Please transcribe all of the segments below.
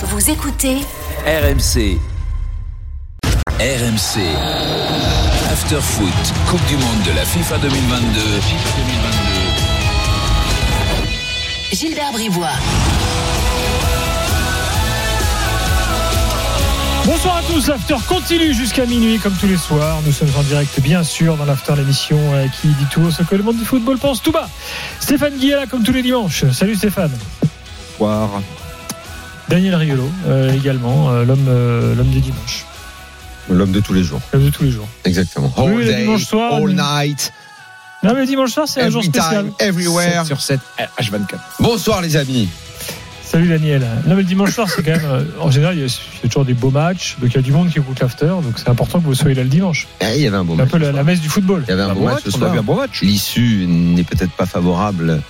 Vous écoutez RMC. RMC. After Foot. Coupe du monde de la FIFA 2022. FIFA 2022. Gilbert Bribois. Bonsoir à tous, l'after continue jusqu'à minuit comme tous les soirs. Nous sommes en direct bien sûr dans l'after l'émission euh, qui dit tout haut ce que le monde du football pense tout bas. Stéphane là comme tous les dimanches. Salut Stéphane. Bonsoir. Daniel Riolo euh, également, euh, l'homme euh, l'homme du dimanche. L'homme de tous les jours. L'homme de tous les jours. Exactement. Oui, All le day, dimanche soir, all night, Non mais dimanche soir c'est un jour every spécial. time, everywhere. 7 sur 7, H24. Bonsoir les amis. Salut Daniel. Non mais le dimanche soir c'est quand même, euh, en général il y, a, il y a toujours des beaux matchs, donc il y a du monde qui écoute l'after, donc c'est important que vous soyez là le dimanche. Eh, il y avait un beau C'est un match. peu ce la, messe du football. Il y avait un beau match ce on a soir. match. L'issue n'est peut-être pas favorable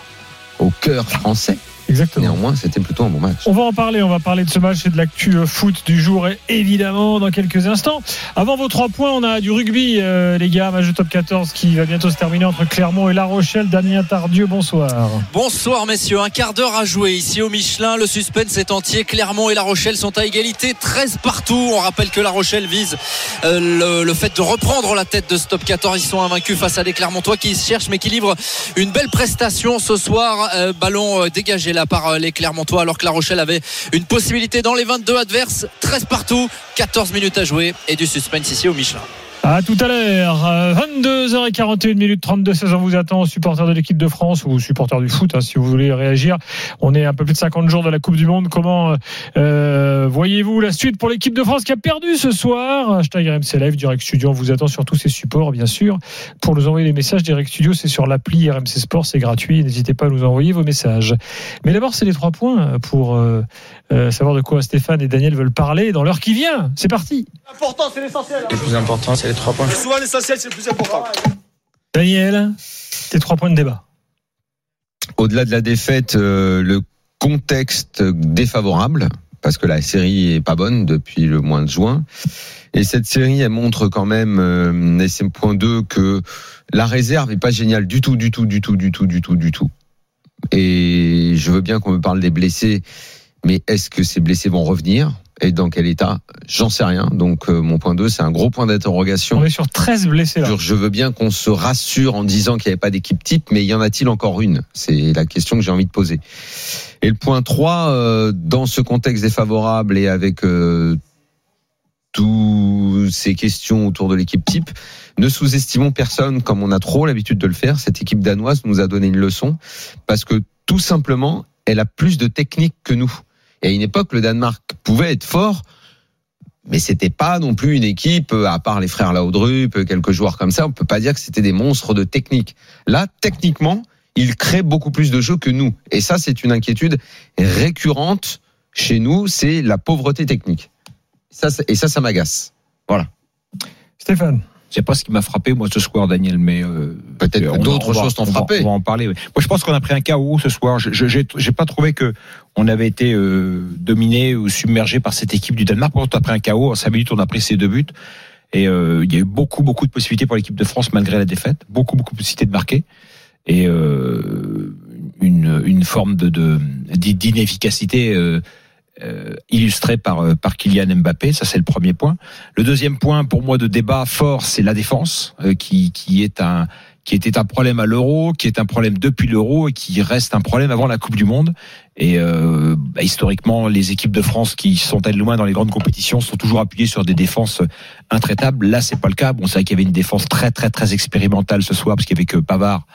au cœur français. Exactement. Néanmoins, c'était plutôt un bon match. On va en parler, on va parler de ce match et de l'actu euh, foot du jour et évidemment dans quelques instants. Avant vos trois points, on a du rugby, euh, les gars, match de top 14 qui va bientôt se terminer entre Clermont et La Rochelle. Damien Tardieu, bonsoir. Bonsoir messieurs, un quart d'heure à jouer ici au Michelin. Le suspense est entier. Clermont et La Rochelle sont à égalité, 13 partout. On rappelle que La Rochelle vise euh, le, le fait de reprendre la tête de ce top 14. Ils sont invaincus face à des Clermontois qui se cherchent mais qui livrent une belle prestation ce soir. Euh, ballon euh, dégagé là par les Clermontois alors que La Rochelle avait une possibilité dans les 22 adverses. 13 partout, 14 minutes à jouer et du suspense ici au Michelin. À tout à l'heure, euh, 22h41 minutes 32 16 on vous attend, supporters de l'équipe de France ou supporters du foot, hein, si vous voulez réagir. On est un peu plus de 50 jours de la Coupe du Monde. Comment euh, voyez-vous la suite pour l'équipe de France qui a perdu ce soir? Hashtag RMC Live, Direct Studio, on vous attend sur tous ces supports, bien sûr. Pour nous envoyer des messages, Direct Studio, c'est sur l'appli RMC Sport, c'est gratuit. N'hésitez pas à nous envoyer vos messages. Mais d'abord, c'est les trois points pour euh, euh, savoir de quoi Stéphane et Daniel veulent parler dans l'heure qui vient. C'est parti Le plus important, c'est les 3 points. Souvent l'essentiel c'est le plus important. Daniel, tes trois points de débat. Au-delà de la défaite, euh, le contexte défavorable, parce que la série est pas bonne depuis le mois de juin. Et cette série, elle montre quand même, euh, et c'est le point 2, que la réserve est pas géniale du tout, du tout, du tout, du tout, du tout, du tout. Et je veux bien qu'on me parle des blessés, mais est-ce que ces blessés vont revenir? Et dans quel état? J'en sais rien. Donc euh, mon point 2, c'est un gros point d'interrogation. On est sur 13 blessés là. Je veux bien qu'on se rassure en disant qu'il n'y avait pas d'équipe type, mais y en a-t-il encore une? C'est la question que j'ai envie de poser. Et le point 3, euh, dans ce contexte défavorable et avec euh, toutes ces questions autour de l'équipe type, ne sous-estimons personne comme on a trop l'habitude de le faire. Cette équipe danoise nous a donné une leçon parce que tout simplement, elle a plus de technique que nous. Et à une époque, le Danemark pouvait être fort, mais c'était pas non plus une équipe, euh, à part les frères Laudrup, euh, quelques joueurs comme ça, on peut pas dire que c'était des monstres de technique. Là, techniquement, ils créent beaucoup plus de jeux que nous. Et ça, c'est une inquiétude récurrente chez nous, c'est la pauvreté technique. Ça, et ça, ça m'agace. Stéphane. C'est pas ce qui m'a frappé, moi, ce soir, Daniel, mais. euh, Peut-être d'autres choses t'ont on va- frappé. On va en parler. oui. Moi, je pense qu'on a pris un chaos ce soir. Je- J'ai pas trouvé que on avait été euh, dominé ou submergé par cette équipe du Danemark. Contre, on a pris un chaos. En 5 minutes, on a pris ces deux buts. Et euh, il y a eu beaucoup, beaucoup de possibilités pour l'équipe de France malgré la défaite. Beaucoup, beaucoup de possibilités de marquer. Et euh, une, une forme de de- d'inefficacité euh, euh, illustrée par euh, par Kylian Mbappé. Ça, c'est le premier point. Le deuxième point, pour moi, de débat fort, c'est la défense, euh, qui qui est un qui était un problème à l'euro, qui est un problème depuis l'euro et qui reste un problème avant la Coupe du Monde. Et euh, bah, historiquement, les équipes de France qui sont allées loin dans les grandes compétitions sont toujours appuyées sur des défenses intraitables. Là, c'est pas le cas. Bon, c'est vrai qu'il y avait une défense très très très expérimentale ce soir parce qu'il y avait que Pavard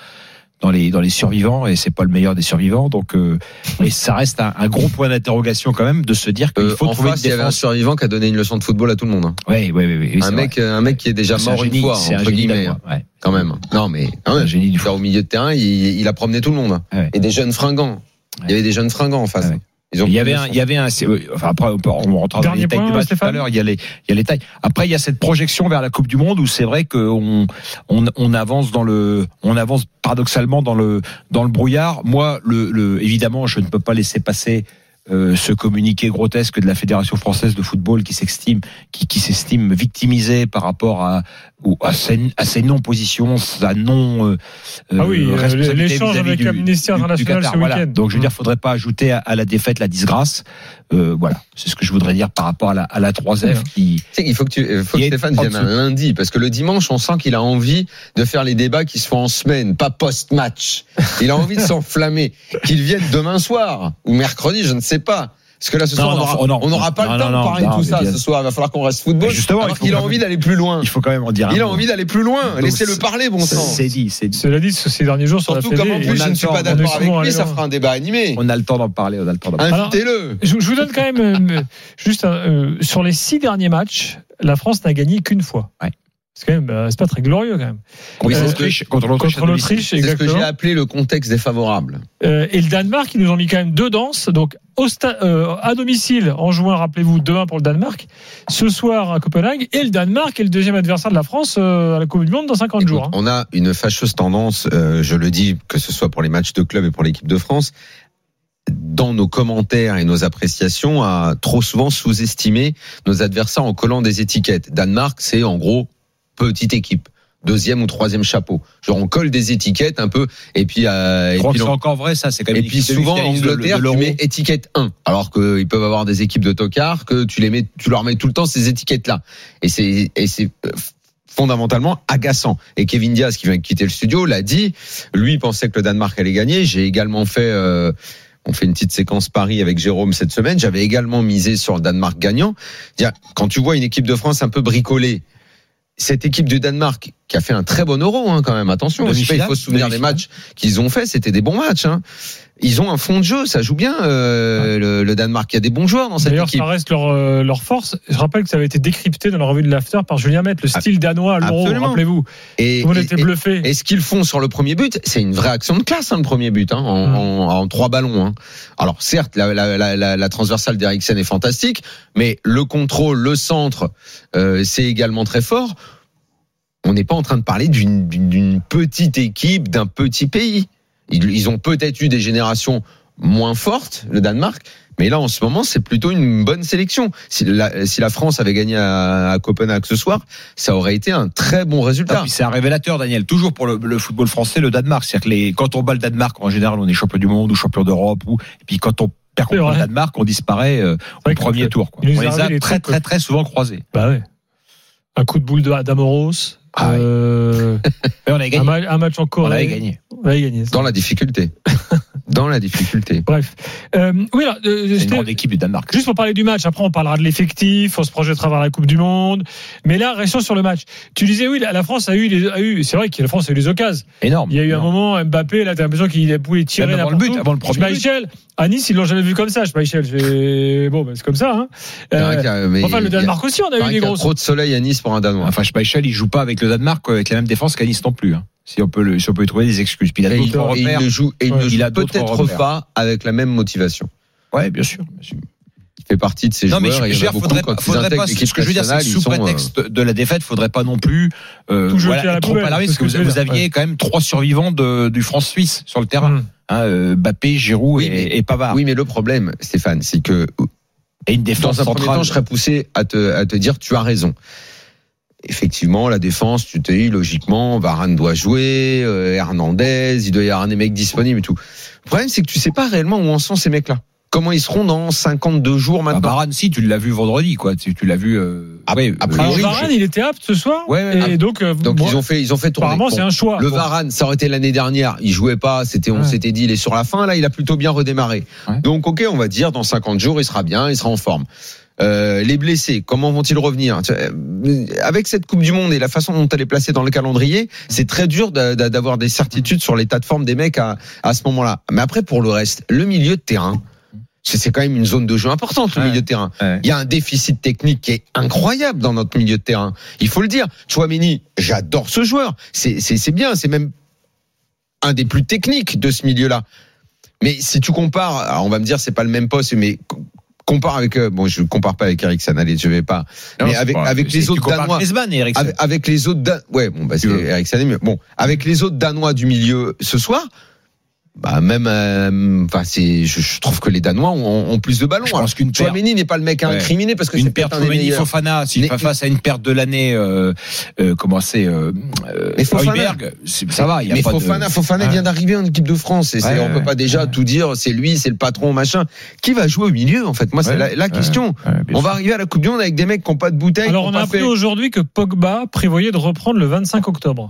dans les dans les survivants et c'est pas le meilleur des survivants. Donc, euh, mais ça reste un, un gros point d'interrogation quand même de se dire qu'il Euh, faut en trouver face, une il y avait un survivant qui a donné une leçon de football à tout le monde. hein. Oui, oui, oui, oui, un mec, vrai. un mec qui est déjà C'est un mort une fois, entre guillemets, ouais. quand même. Non, mais quand même. génie du. Au milieu de terrain, il, il a promené tout le monde. hein. Ouais. Et des jeunes fringants. Il y avait des jeunes fringants en face. Ils ont Il y avait un, il y avait un, oui, enfin après on peut- on rentrera dans Dernier les détails du match tout à l'heure. Il y a les, il y a les tailles. Après il y a cette projection vers la Coupe du Monde où c'est vrai qu'on on, on avance dans le, on avance paradoxalement dans le dans le brouillard. Moi, le, le évidemment, je ne peux pas laisser passer euh, ce communiqué grotesque de la Fédération française de football qui s'estime qui, qui s'estime victimisée par rapport à ou à ses, à ses non-positions, sa non euh, Ah oui, euh, responsabilité l'échange vis-à-vis avec du- Amnesty du- du International Qatar. ce Voilà. week-end. Donc je veux Mm. dire, faudrait pas ajouter à, à la défaite la disgrâce. Euh, voilà, c'est ce que je voudrais dire par rapport à la, à la 3F Ouais. qui Tu sais qu'il faut que, tu, il faut Il que Stéphane en vienne un lundi, parce que le dimanche, on sent qu'il a envie de faire les débats qui se font en semaine, pas post-match. Il a envie de s'enflammer. Qu'il vienne demain soir, ou mercredi, je ne sais pas. Parce que là, ce soir, non, oh non. on n'aura pas Non, le temps non, de parler non, de tout ça bien- ce soir. Il va falloir qu'on reste football. Mais justement, il alors qu'il a envie d'aller plus loin. il faut quand même en dire. un Il a envie d'aller plus loin. Laissez-le parler, bon sang. C'est dit, c'est dit. Cela dit, ces derniers jours sur Surtout la comme en plus, je ne suis pas d'accord avec lui, ça fera un débat animé. On a le temps d'en parler, on a le temps d'en parler. Invitez-le. je, je vous donne quand même euh, juste un, euh, sur les six derniers matchs, la France n'a gagné qu'une fois. Ouais. C'est quand même, euh, c'est pas très glorieux quand même. Contre Euh, l'Autriche, contre l'Autriche, C'est ce que j'ai appelé le contexte défavorable. Euh, et le Danemark, ils nous ont mis quand même deux danses. Donc, au euh, à domicile, en juin, rappelez-vous, demain pour le Danemark. Ce soir à Copenhague. Et le Danemark est le deuxième adversaire de la France à la Coupe du Monde dans 50 Écoute, jours. hein. On a une fâcheuse tendance, je le dis, que ce soit pour les matchs de club et pour l'équipe de France, dans nos commentaires et nos appréciations, à trop souvent sous-estimer nos adversaires en collant des étiquettes. Danemark, c'est en gros petite équipe. Deuxième ou troisième chapeau. Genre on colle des étiquettes un peu et puis euh, Je et crois puis que c'est encore vrai, ça. C'est quand même et puis souvent demi-finaliste de- de Angleterre tu mets étiquette 1 alors qu'ils peuvent avoir des équipes de tocards que tu les mets tu leur mets tout le temps ces étiquettes là et c'est et c'est euh, fondamentalement agaçant et Kevin Diaz qui vient de quitter le studio l'a dit lui pensait que le Danemark allait gagner j'ai également fait euh, on fait une petite séquence Paris avec Jérôme cette semaine. J'avais également misé sur le Danemark gagnant. Quand tu vois une équipe de France un peu bricolée, cette équipe du Danemark qui a fait un très bon euro hein, quand même. Attention, pas, il faut se souvenir des matchs qu'ils ont fait. C'était des bons matchs. Hein. Ils ont un fond de jeu, ça joue bien euh, le, le Danemark. Il y a des bons joueurs dans cette D'ailleurs, équipe. ça reste leur, euh, leur force. Je rappelle que ça avait été décrypté dans la revue de l'After par Julien Mette, le style danois à l'euro, rappelez-vous. Et, et- était et- bluffé. Et ce qu'ils font sur le premier but, c'est une vraie action de classe, hein, le premier but, hein, en, Mm. en- en trois ballons. hein. Alors certes, la, la, la, la, la transversale d'Eriksen est fantastique, mais le contrôle, le centre, euh, c'est également très fort. On n'est pas en train de parler d'une d'une- d'une petite équipe, d'un petit pays. Ils, ils ont peut-être eu des générations moins fortes, le Danemark, mais là en ce moment, c'est plutôt une bonne sélection. Si la, si la France avait gagné à, à Copenhague ce soir, ça aurait été un très bon Ah, résultat. puis c'est un révélateur, Daniel, toujours pour le, le football français, le Danemark. C'est-à-dire que les, quand on bat le Danemark, en général, on est champion du monde ou champion d'Europe. Ou, et puis quand on perd contre le. Danemark, on disparaît euh, au premier tour. Quoi. On est les a des très, très, très souvent croisés. Bah ouais. Un coup de boule de- d'Amoros. Ah euh, on avait un, gagné. ma- un match en On Corée. avait gagné. On avait gagné. Dans la difficulté. Dans la difficulté. Bref. Euh, oui, alors, euh, C'est une c'était- grande équipe du Danemark. Juste pour parler du match, après on parlera de l'effectif, on se projette à travers la Coupe du Monde. Mais là, restons sur le match. Tu disais oui, la France a eu, les, a eu c'est vrai que la France a eu les occasions. Énorme. Il y a eu un moment, Mbappé, là, t'as l'impression qu'il pouvait tirer avant le but, avant le premier Schmeichel, à Nice, ils l'ont jamais vu comme ça, Schmeichel. J'ai- Bon, ben, c'est comme ça. Hein. Euh, mais enfin, le Danemark aussi, on a eu des qu'il y a grosses. trop de soleil à Nice pour un Danois. Enfin, Schmeichel, il joue pas avec le Danemark euh, avec la même défense qu'à Nice non plus. hein. Si on peut, le, si on peut lui trouver des excuses. Puis il a Et il, d'autres et il repères. ne joue, et il Ouais, ne joue peut-être pas avec la même motivation. Ouais, bien sûr. bien sûr. Il fait partie de ces Non, mais joueurs. je faudrait, faudrait pas, l'équipe ce que je veux dire, c'est sous sont, euh, prétexte de la défaite, faudrait pas non plus, euh, Tout voilà, à la être trop ce parce que vous, aviez ouais. quand même trois survivants de, du France-Suisse sur le terrain. Hum. Hein, euh, Bappé, Giroud Oui, et, mais- et Pavard. Oui, mais le problème, Stéphane, c'est que Et une défense dans un premier centrale. temps, je serais poussé à te, à te dire tu as raison. Effectivement, la défense, tu t'es dit logiquement, Varane doit jouer, euh, Hernandez, il doit y avoir des mecs disponibles et tout. Le problème, c'est que tu sais pas réellement où en sont ces mecs-là. Comment ils seront dans 52 jours Ah, maintenant. Varane, si, tu l'as vu vendredi, quoi. Tu, tu l'as vu. Euh, A- ouais, a euh, Varane, il était apte ce soir. Ouais, ouais, et donc, euh, Donc bon, ils ont fait, ils ont fait tourner. apparemment, Bon. c'est un choix. Le Bon. Varane, ça aurait été l'année dernière. Il jouait pas. C'était, on Ouais. s'était dit, il est sur la fin. Là, il a plutôt bien redémarré. Ouais. Donc, ok, on va dire dans 50 jours, il sera bien, il sera en forme. Euh, les blessés, comment vont-ils revenir? Euh, Avec cette Coupe du Monde et la façon dont elle est placée dans le calendrier, c'est très dur d'a- d'a- d'avoir des certitudes sur l'état de forme des mecs à, à ce moment-là. Mais après, pour le reste, le milieu de terrain, c'est quand même une zone de jeu importante, le Ouais. milieu de terrain. ouais. Il y a un déficit technique qui est incroyable dans notre milieu de terrain. Il faut le dire. Chouameni, j'adore ce joueur. C'est bien. C'est même un des plus techniques de ce milieu-là. Mais si tu compares, alors on va me dire c'est pas le même poste, mais co- compare avec euh, bon je compare pas avec Eriksen allez je vais pas Non, mais avec pas- avec les tu autres danois et avec, avec les autres Dan- ouais bon bah c'est Tu mais bon avec les autres danois du milieu ce soir Bah même, euh, enfin c'est, je, je trouve que les Danois ont, ont plus de ballons. Je pense qu'une perte, Chouameni n'est pas le mec à Ouais. incriminer parce que une c'est perte Chouameni. Fofana, s'il Mais- fait face à une perte de l'année, euh, euh, comment c'est, euh, euh, Mais Fofana- ça va, il y a mais pas Fofana, de... Fofana Ouais. vient d'arriver en équipe de France et c'est- Ouais, on peut pas déjà ouais. tout dire. C'est lui, c'est le patron, machin. Qui va jouer au milieu en fait? Moi, c'est Ouais, la, la ouais, question. on va arriver à la Coupe du Monde avec des mecs qui n'ont pas de bouteille. Alors on a pas appris fait- aujourd'hui que Pogba prévoyait de reprendre le 25 octobre.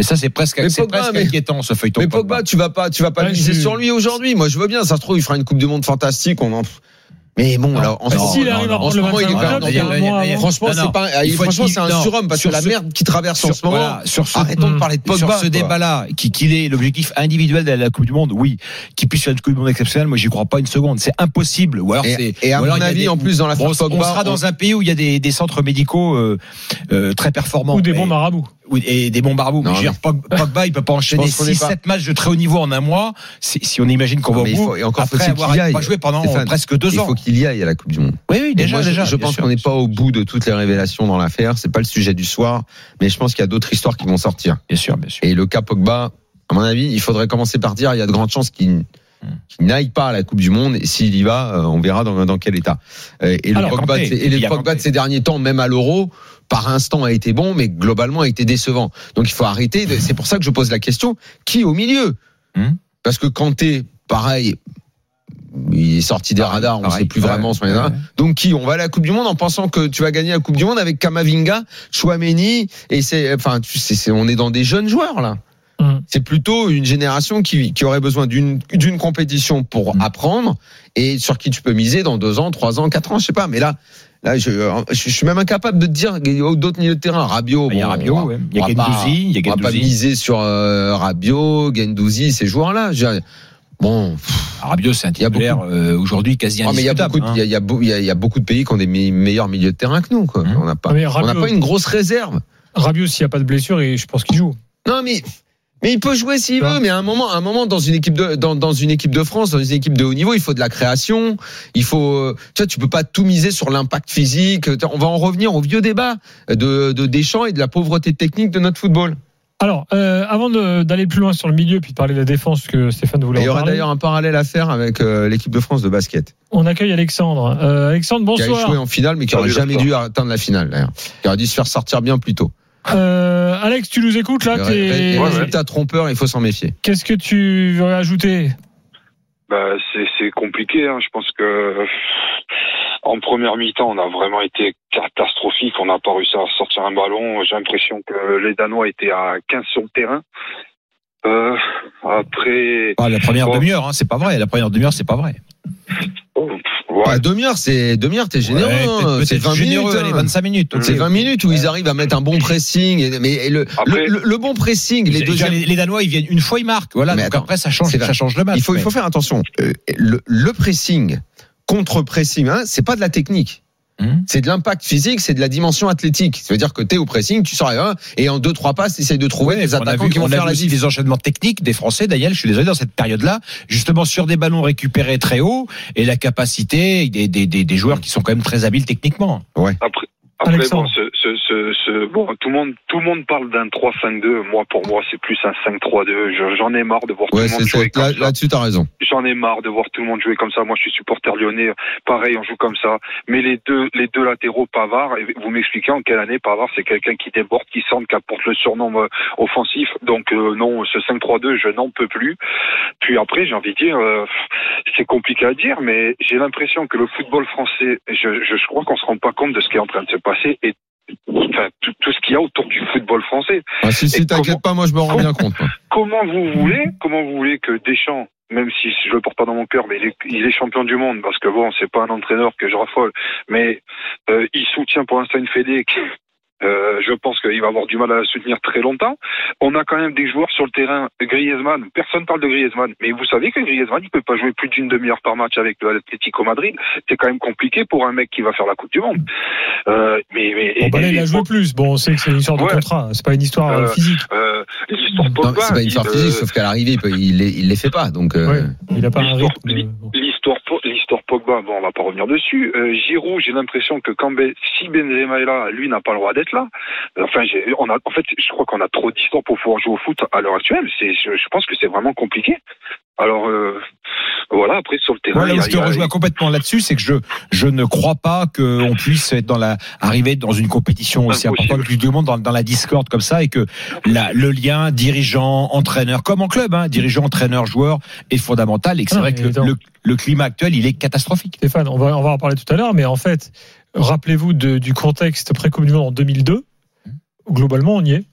Mais ça, c'est presque, c'est Pogba, presque mais- inquiétant, ce feuilleton. Mais Pogba, tu vas pas, tu vas pas Ouais, miser je- sur lui aujourd'hui. Moi, je veux bien. Ça se trouve, il fera une Coupe du Monde fantastique. On en. Mais bon, Non. là, en Bah, ce si, moment, non, non, en ce il est 25 quand même. Franchement, c'est pas. Il faut Franchement, qu'il- c'est un surhomme parce que la merde qui traverse en ce moment. voilà, sur ce, Arrêtons de parler de Pogba. sur ce débat-là, qui- qu'il ait l'objectif individuel d'aller à la Coupe du Monde, oui. Qu'il puisse faire une Coupe du Monde exceptionnelle, moi, j'y crois pas une seconde. C'est impossible. Ou alors, c'est, Et, à mon avis, en plus, dans la Pogba, on sera dans un pays où il y a des, centres médicaux euh, euh, très performants. Ou des bons marabouts. Et des bons barbous. Non, Mais je veux dire, Pog- Pogba, il peut pas enchaîner pense qu'on est 6-7 pas- matchs de très haut niveau en un mois. Si, si on imagine qu'on va au il bout, et encore après avoir y aille. pas joué pendant Stéphane, presque deux Il ans. faut qu'il y aille à la Coupe du Monde. Oui, oui, déjà, moi, déjà. je, pense qu'on n'est pas au bout de toutes les révélations dans l'affaire. C'est pas le sujet du soir, mais je pense qu'il y a d'autres histoires qui vont sortir. Bien sûr, bien sûr. Et le cas Pogba, à mon avis, il faudrait commencer par dire il y a de grandes chances qu'il n'aille pas à la Coupe du Monde. Et s'il y va, euh, on verra dans, dans quel état. Euh, Et le Alors, Pogba, de et il Pogba ces derniers temps, même à l'Euro, par instant a été bon, mais globalement a été décevant. Donc il faut arrêter. de- C'est pour ça que je pose la question qui au milieu Hmm. Parce que Kanté, pareil. Il est sorti des radars, on ne sait plus Ouais, vraiment ce ouais. Donc qui On va à la Coupe du Monde en pensant que tu vas gagner la Coupe du Monde avec Kamavinga, Chouameni et c'est enfin tu sais c'est- on est dans des jeunes joueurs là. Hum. C'est plutôt une génération qui, qui aurait besoin d'une compétition pour Mm. apprendre et sur qui tu peux miser dans deux ans, trois ans, quatre ans, je sais pas. Mais là, là, je, je suis même incapable de te dire d'autres milieux de terrain. Rabiot, Il y a bon, Rabiot, ouais. il y a Gendouzi, il y a on va pas Gendouzi. miser sur euh, Rabiot, Gendouzi, ces joueurs-là. Bon, pff, Rabiot, c'est un titulaire euh, aujourd'hui quasi ah, mais il y a indiscutable. beaucoup, de, hein. il y a, y y beaucoup de pays qui ont des me- meilleurs milieux de terrain que nous. Quoi. Hum. On n'a pas, on pas une grosse réserve. Rabiot, s'il n'y a pas de blessure, et je pense qu'il joue. Non, mais mais il peut jouer s'il veut. Mais à un moment, à un moment, dans une équipe de dans, dans une équipe de France, dans une équipe de haut niveau, il faut de la création. Il faut, tu vois, tu peux pas tout miser sur l'impact physique. On va en revenir au vieux débat de, de Deschamps et de la pauvreté technique de notre football. Alors, euh, avant de- d'aller plus loin sur le milieu, puis de parler de la défense que Stéphane voulait il y en aura parler, d'ailleurs un parallèle à faire avec euh, l'équipe de France de basket, on accueille Alexandre. Euh, Alexandre, qui a échoué bonsoir. en finale, mais qui aurait Salut, jamais dû atteindre la finale. D'ailleurs, qui aurait dû se faire sortir bien plus tôt. Euh, Alex, tu nous écoutes là Le t'es- ré- Ouais, ouais. résultat trompeur, il faut s'en méfier. Qu'est-ce que tu veux ajouter Bah, c'est compliqué. Hein. Je pense que en première mi-temps, on a vraiment été catastrophique. On n'a pas réussi à sortir un ballon. J'ai l'impression que les Danois étaient à 15 sur le terrain. Euh, après, Pas la première Bon. demi-heure, hein, c'est pas vrai. La première demi-heure, c'est pas vrai. oh, ouais. Ah, demi-heure, c'est demi-heure, t'es généreux. Ouais, hein. c'est peut-être 20 généreux, minutes. allez, hein. 25 minutes. C'est ok. 20 minutes où ils arrivent à mettre un bon pressing. Et, mais et le, Après- le, le- le bon pressing, les deuxièmes. les- les Danois, ils viennent une fois, ils marquent. Voilà. Mais donc attends, après, ça change, ça change le match. Il faut, il mais- faut faire attention. Euh, Le, le pressing contre pressing, hein, c'est pas de la technique. Hum. C'est de l'impact physique, c'est de la dimension athlétique. Ça veut dire que t'es au pressing, tu sors à un, et en deux trois passes, t'essayes de trouver Ouais, des a attaquants vu, qui vont faire la diff. des enchaînements techniques des Français, Daniel, je suis désolé, dans cette période-là, justement sur des ballons récupérés très haut et la capacité des, des, des, des joueurs qui sont quand même très habiles techniquement. Après, après Alexandre. bon, ce, ce, ce, ce- bon, tout le monde, tout le monde parle d'un 3-5-2. Moi, pour moi, c'est plus un 5-3-2. Je- J'en ai marre de voir Ouais, tout le monde jouer comme là- ça. là-dessus, t'as raison. J'en ai marre de voir tout le monde jouer comme ça. Moi, je suis supporter lyonnais. Pareil, on joue comme ça. Mais les deux, les deux latéraux, Pavard, et vous m'expliquez en quelle année Pavard, c'est quelqu'un qui déborde, qui centre, qui apporte le surnom euh, offensif. Donc euh, non, ce 5-3-2, je n'en peux plus. Puis après, j'ai envie de dire, euh, c'est compliqué à dire, mais j'ai l'impression que le football français, je, je, je crois qu'on se rend pas compte de ce qui est en train de se passer et enfin, tout, tout ce qu'il y a autour du football français. Ah, si, si, t'inquiète comment- pas, moi je me rends bien compte. Comment vous voulez, comment vous voulez que Deschamps, même si je le porte pas dans mon cœur, mais il est, il est champion du monde, parce que bon, c'est pas un entraîneur que je raffole, mais euh, il soutient pour l'instant une fédé qui, euh, je pense qu'il va avoir du mal à la soutenir très longtemps. On a quand même des joueurs sur le terrain, Griezmann, personne parle de Griezmann, mais vous savez que Griezmann, il peut pas jouer plus d'une demi-heure par match avec l'Atlético Madrid. C'est quand même compliqué pour un mec qui va faire la Coupe du Monde. Euh, mais, mais, Bon, bah là, et- il a joué plus. Bon, on sait que c'est une histoire de Ouais. contrat. C'est pas une histoire euh, Euh, physique. euh, l'histoire Pogba, c'est pas une histoire il, physique, euh, sauf qu'à l'arrivée, il, il, les, il les fait pas. Donc, euh, Ouais. Il a pas un rythme. L'histoire Pogba, bon, on va pas revenir dessus. Euh, Giroud, j'ai l'impression que quand Ben- si Benzema est là, lui n'a pas le droit d'être là. Enfin, j'ai- on a, en fait, je crois qu'on a trop d'histoires pour pouvoir jouer au foot à l'heure actuelle. Je pense que c'est vraiment compliqué. Alors, euh, voilà. Après, sur le terrain, Voilà où je te y a- rejoins complètement là-dessus, c'est que je je ne crois pas qu'on puisse être dans la arriver dans une compétition aussi Impossible. importante que du monde dans, dans la discorde comme ça et que la, le lien dirigeant entraîneur comme en club, hein, dirigeant entraîneur joueur est fondamental et que c'est vrai que le, le, climat actuel il est catastrophique. Stéphane, on va, on va en parler tout à l'heure, mais en fait, rappelez-vous du contexte pré-Coupe du Monde en 2002. Globalement, on y est.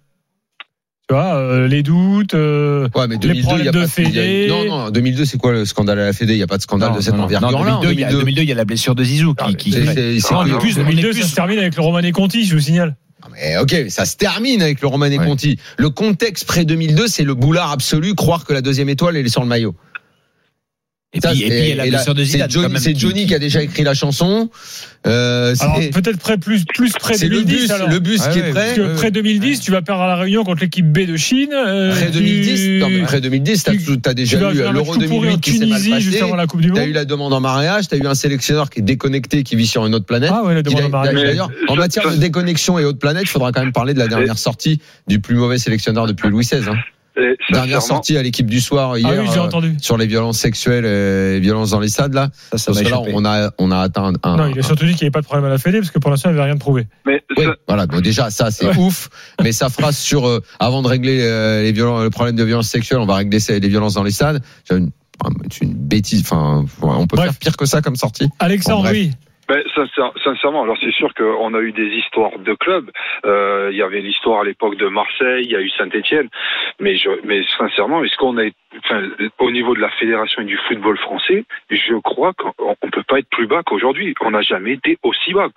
Tu vois, euh, les doutes. euh, Ouais, mais Les 2002, il y a problèmes pas de il y a- Fédé. Non, non, 2002, c'est quoi le scandale à la Fédé? Il n'y a pas de scandale de cette envergure-là? en 2002, il y a- 2002. 2002, il y a la blessure de Zizou Ah, qui, qui C'est- c'est- Non, plus, on est 2002, plus- ça se termine avec le Romané Conti, je vous signale. Mais ok, ça se termine avec le Roman et Ouais. Conti. Le contexte pré 2002, c'est le boulard absolu, croire que la deuxième étoile elle est sur le maillot. Et Ça, puis, et puis il y a la blessure de c'est Zidane. quand Johnny, même, c'est Johnny qui a déjà écrit la chanson. Euh, Alors peut-être près plus plus près c'est le 2010 bus, le bus Ouais, qui ouais, est prêt. Parce que Ouais, près ouais. 2010, tu vas perdre à la Réunion contre l'équipe B de Chine. euh, Près tu- 2010, non, mais près 2010, t'as, tu- t'as Tu déjà eu match l'Euro tout pourri en 2008 qui s'est mal passé. avant la Coupe du T'as Monde. eu la demande en mariage, t'as eu un sélectionneur qui est déconnecté, qui vit sur une autre planète. Ah ouais, la demande en mariage. D'ailleurs, en matière de déconnexion et autres planètes, il faudra quand même parler de la dernière sortie du plus mauvais sélectionneur depuis Louis XVI. Hein. Et Dernière sortie à l'équipe du soir hier Ah oui, j'ai euh, entendu. sur les violences sexuelles et violences dans les stades là. Ça, ça Parce que là, on a on a atteint un. Non, il a surtout dit qu'il n'y avait pas de problème à la Fédé parce que pour l'instant, il n'y avait rien de prouvé. mais Oui, ça- voilà. Bon, déjà, ça, c'est Ouais. ouf. Mais sa phrase sur, euh, avant de régler euh, les violences, le problème de violence sexuelle, on va régler ça- les violences dans les stades. C'est une, bêtise. Enfin, on peut Bref. faire pire que ça comme sortie. Alexandre, oui. Ben, sincère- sincèrement, alors c'est sûr qu'on a eu des histoires de clubs. Euh, Il y avait l'histoire à l'époque de Marseille, il y a eu Saint-Etienne. Mais, je, mais sincèrement, est-ce qu'on a, enfin, au niveau de la fédération et du football français, je crois qu'on on peut pas être plus bas qu'aujourd'hui. On n'a jamais été aussi bas.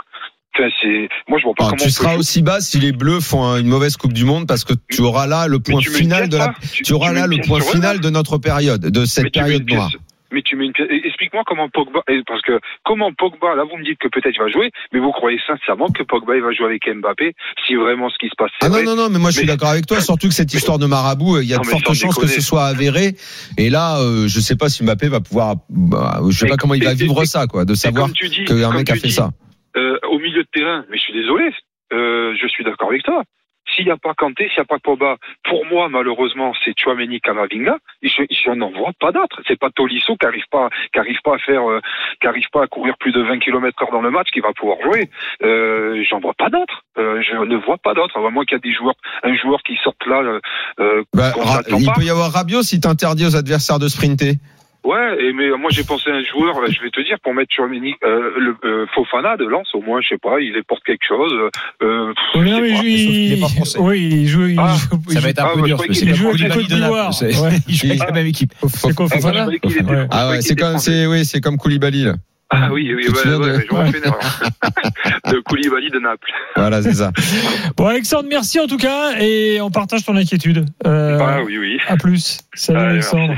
Enfin, c'est, moi, je vois pas Ah, comment tu peut seras aussi bas si les Bleus font un- une mauvaise Coupe du Monde parce que tu auras là le point final de la, tu auras là le point final de notre période, de cette période noire. Mais tu mets une pièce. Explique-moi comment Pogba, parce que comment Pogba, là vous me dites que peut-être il va jouer, mais vous croyez sincèrement que Pogba il va jouer avec Mbappé si vraiment ce qui se passe c'est Ah non, vrai non, non, mais moi je suis Mais- d'accord avec toi, surtout que cette histoire de marabout, euh, il y a Non, de fortes chances que ce soit avéré. Et là, euh, je sais pas si Mbappé va pouvoir, bah, je sais pas comment il va vivre ça, quoi, de savoir qu'un mec a fait dis, ça. euh, au milieu de terrain, mais je suis désolé, euh, je suis d'accord avec toi. S'il n'y a pas Kanté, s'il n'y a pas Pogba, pour moi, malheureusement, c'est Chouameni Kamavinga. Je, je n'en vois pas d'autres. C'est pas Tolisso qui arrive pas, qui arrive pas à faire, euh, qui arrive pas à courir plus de 20 km heure dans le match, qui va pouvoir jouer. Euh, j'en vois pas d'autres. Euh, je ne vois pas d'autres. À moins qu'il y a des joueurs, un joueur qui sorte là, euh, euh, Bah, il pas. peut y avoir Rabiot si t'interdis aux adversaires de sprinter. Ouais, et mais moi j'ai pensé à un joueur, je vais te dire, pour mettre sur Mini, euh, le euh, Fofana de Lens, au moins, je sais pas, il porte quelque chose. Euh, pff, Oui, je non, sais mais pas. il- sauf qu'il est pas français. Oui, il joue. il Ah, joue- il Ça joue- va être un Ah, peu dur il avec Koulibaly Côte de d'Ivoire. Il joue avec la même équipe. C'est quoi, Ah, Fofana je Ah ouais, c'est comme, c'est, oui, c'est comme Koulibaly, là. Ah oui, oui, ouais, de- ouais, j'aurais fait une erreur. de Koulibaly de Naples. Voilà, c'est ça. Bon, Alexandre, merci en tout cas, et on partage ton inquiétude. Euh, Ah oui, oui. À plus. Salut Allez, Alexandre.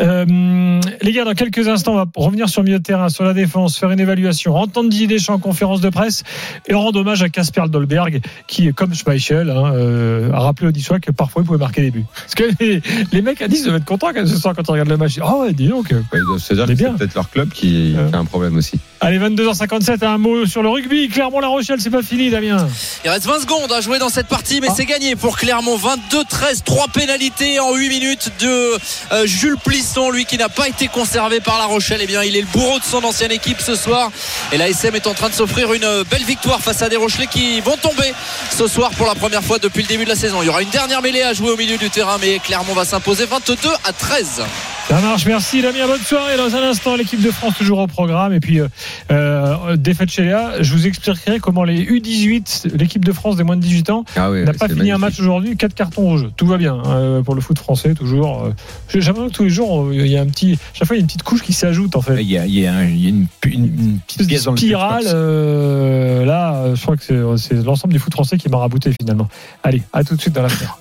Euh, les gars, dans quelques instants, on va revenir sur le milieu de terrain, sur la défense, faire une évaluation, entendre Didier Deschamps en conférence de presse et rendre hommage à Casper Dolberg, qui, comme Schmeichel, hein, euh, a rappelé au soir que parfois il pouvait marquer des buts. Parce que les, les mecs à 10 devaient être contents quand ce soir quand ils regardent le match. Ah ouais, dis donc. Ouais, Ils doivent se dire C'est que c'est bien. peut-être leur club qui, Euh. qui a un problème aussi. Allez, 22h57, un mot sur le rugby. Clermont-La Rochelle, c'est pas fini, Damien. Il reste 20 secondes à jouer dans cette partie, mais Ah. c'est gagné pour Clermont. 22-13, 3 pénalités en 8 minutes de euh, Jules Plisson, lui qui n'a pas été conservé par La Rochelle. Eh bien, il est le bourreau de son ancienne équipe ce soir. Et la SM est en train de s'offrir une euh, belle victoire face à des Rochelais qui vont tomber ce soir pour la première fois depuis le début de la saison. Il y aura une dernière mêlée à jouer au milieu du terrain, mais Clermont va s'imposer 22 à 13. Ça marche, merci Damien, bonne soirée. Dans un instant, l'équipe de France toujours au programme. Et puis, euh, euh, défaite chez Léa, je vous expliquerai comment les U18, l'équipe de France des moins de 18 ans, Ah oui, n'a pas fini un match aujourd'hui, 4 cartons rouges. Tout va bien euh, pour le foot français, toujours. Euh, J'ai l'impression que tous les jours, il y a un petit. Chaque fois, il y a une petite couche qui s'ajoute, en fait. Il y a, il y a un- il y a une, une- une petite pièce dans spirale. euh, là, je crois que c'est l'ensemble du foot français qui m'a rabouté finalement. Allez, à tout de suite dans l'affaire.